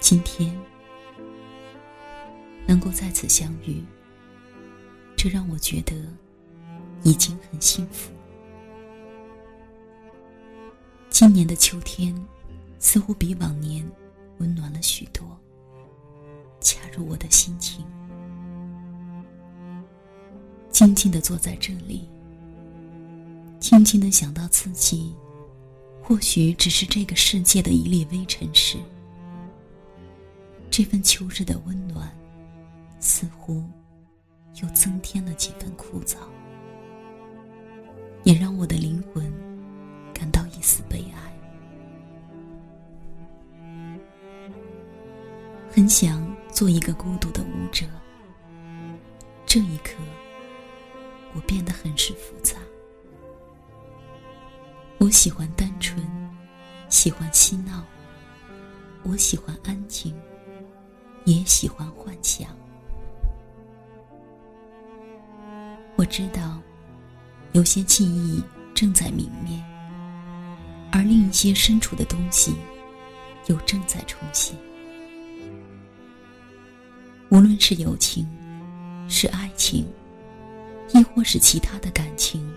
今天能够再次相遇，这让我觉得已经很幸福。今年的秋天似乎比往年温暖了许多，恰如我的心情。静静的坐在这里，静静的想到自己，或许只是这个世界的一粒微尘时，这份秋日的温暖，似乎又增添了几分枯燥，也让我的灵魂感到一丝悲哀。很想做一个孤独的舞者，这一刻。我变得很是复杂。我喜欢单纯，喜欢嬉闹。我喜欢安静，也喜欢幻想。我知道，有些记忆正在泯灭，而另一些深处的东西又正在重现。无论是友情，是爱情。亦或是其他的感情，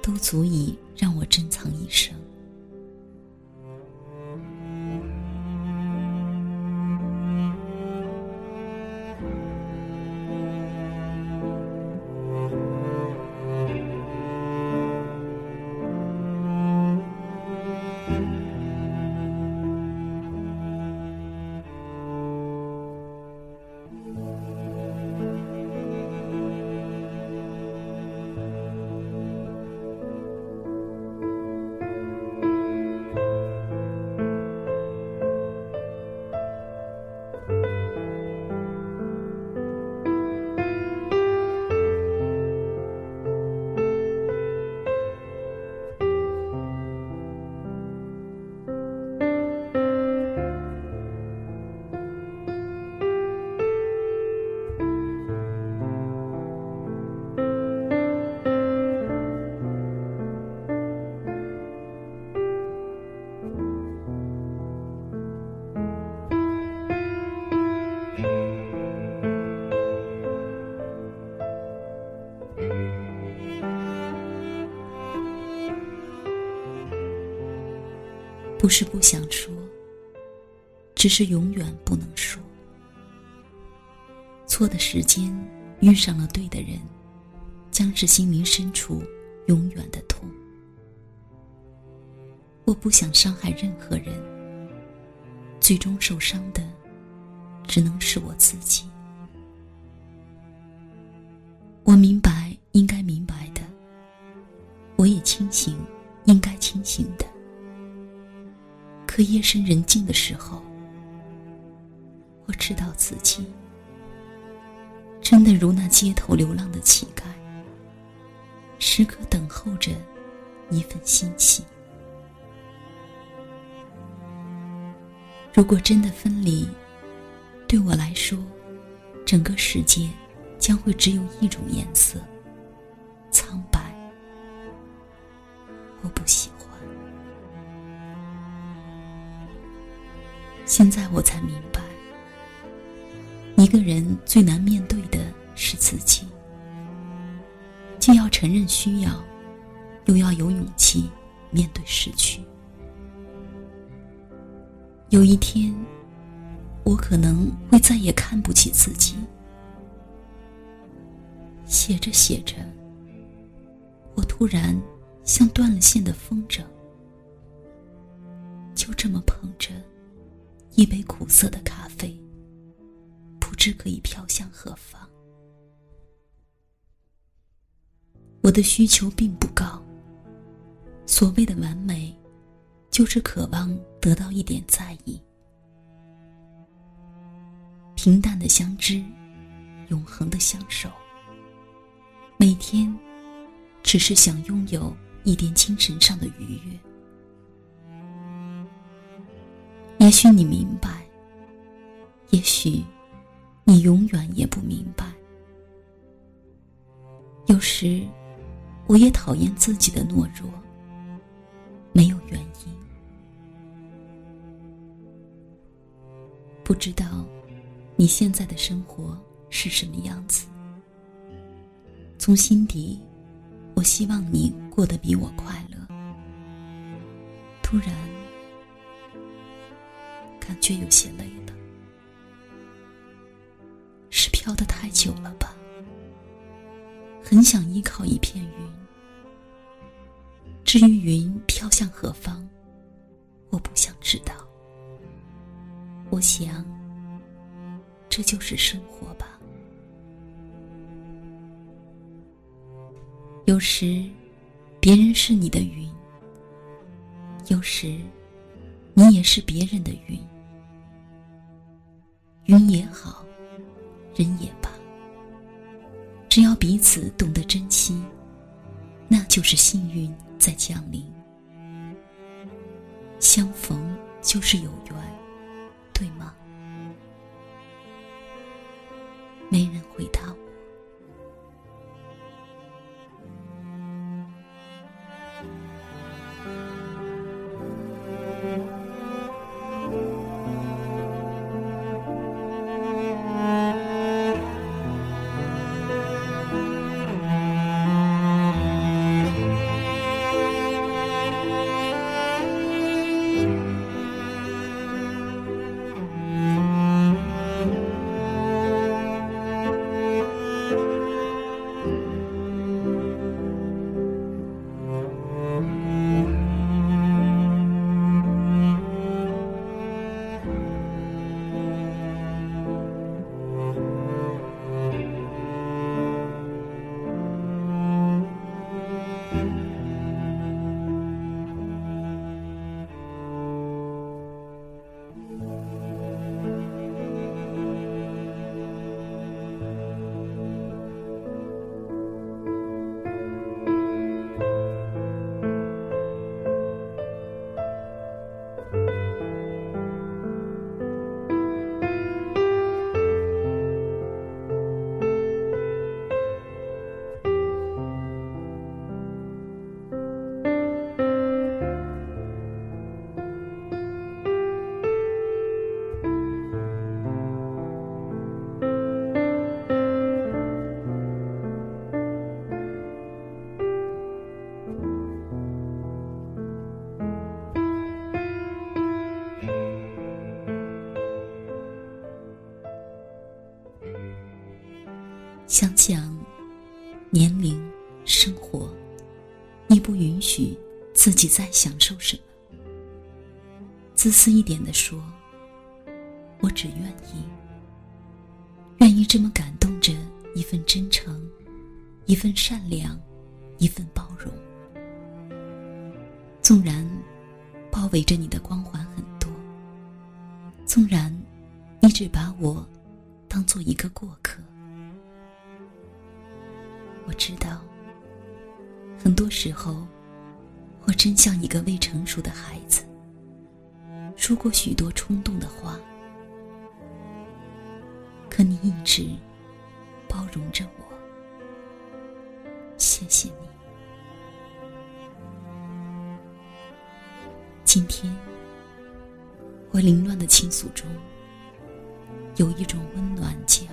都足以让我珍藏一生。不是不想说，只是永远不能说。错的时间遇上了对的人，将是心灵深处永远的痛。我不想伤害任何人，最终受伤的只能是我自己。我明可夜深人静的时候，我知道自己真的如那街头流浪的乞丐，时刻等候着一份欣喜。如果真的分离，对我来说，整个世界将会只有一种颜色——苍白。我不信。现在我才明白，一个人最难面对的是自己，既要承认需要，又要有勇气面对失去。有一天，我可能会再也看不起自己。写着写着，我突然像断了线的风筝，就这么捧着。一杯苦涩的咖啡，不知可以飘向何方。我的需求并不高。所谓的完美，就是渴望得到一点在意。平淡的相知，永恒的相守。每天，只是想拥有一点精神上的愉悦。也许你明白，也许你永远也不明白。有时，我也讨厌自己的懦弱，没有原因。不知道你现在的生活是什么样子。从心底，我希望你过得比我快乐。突然，觉有些累了，是飘得太久了吧？很想依靠一片云。至于云飘向何方，我不想知道。我想，这就是生活吧。有时，别人是你的云；有时，你也是别人的云。云也好，人也罢，只要彼此懂得珍惜，那就是幸运在降临。相逢就是有缘，对吗？没想想，年龄、生活，你不允许自己再享受什么。自私一点的说，我只愿意，愿意这么感动着一份真诚，一份善良，一份包容。纵然包围着你的光环很多，纵然你只把我当做一个过客。我知道，很多时候，我真像一个未成熟的孩子，说过许多冲动的话。可你一直包容着我，谢谢你。今天，我凌乱的倾诉中，有一种温暖叫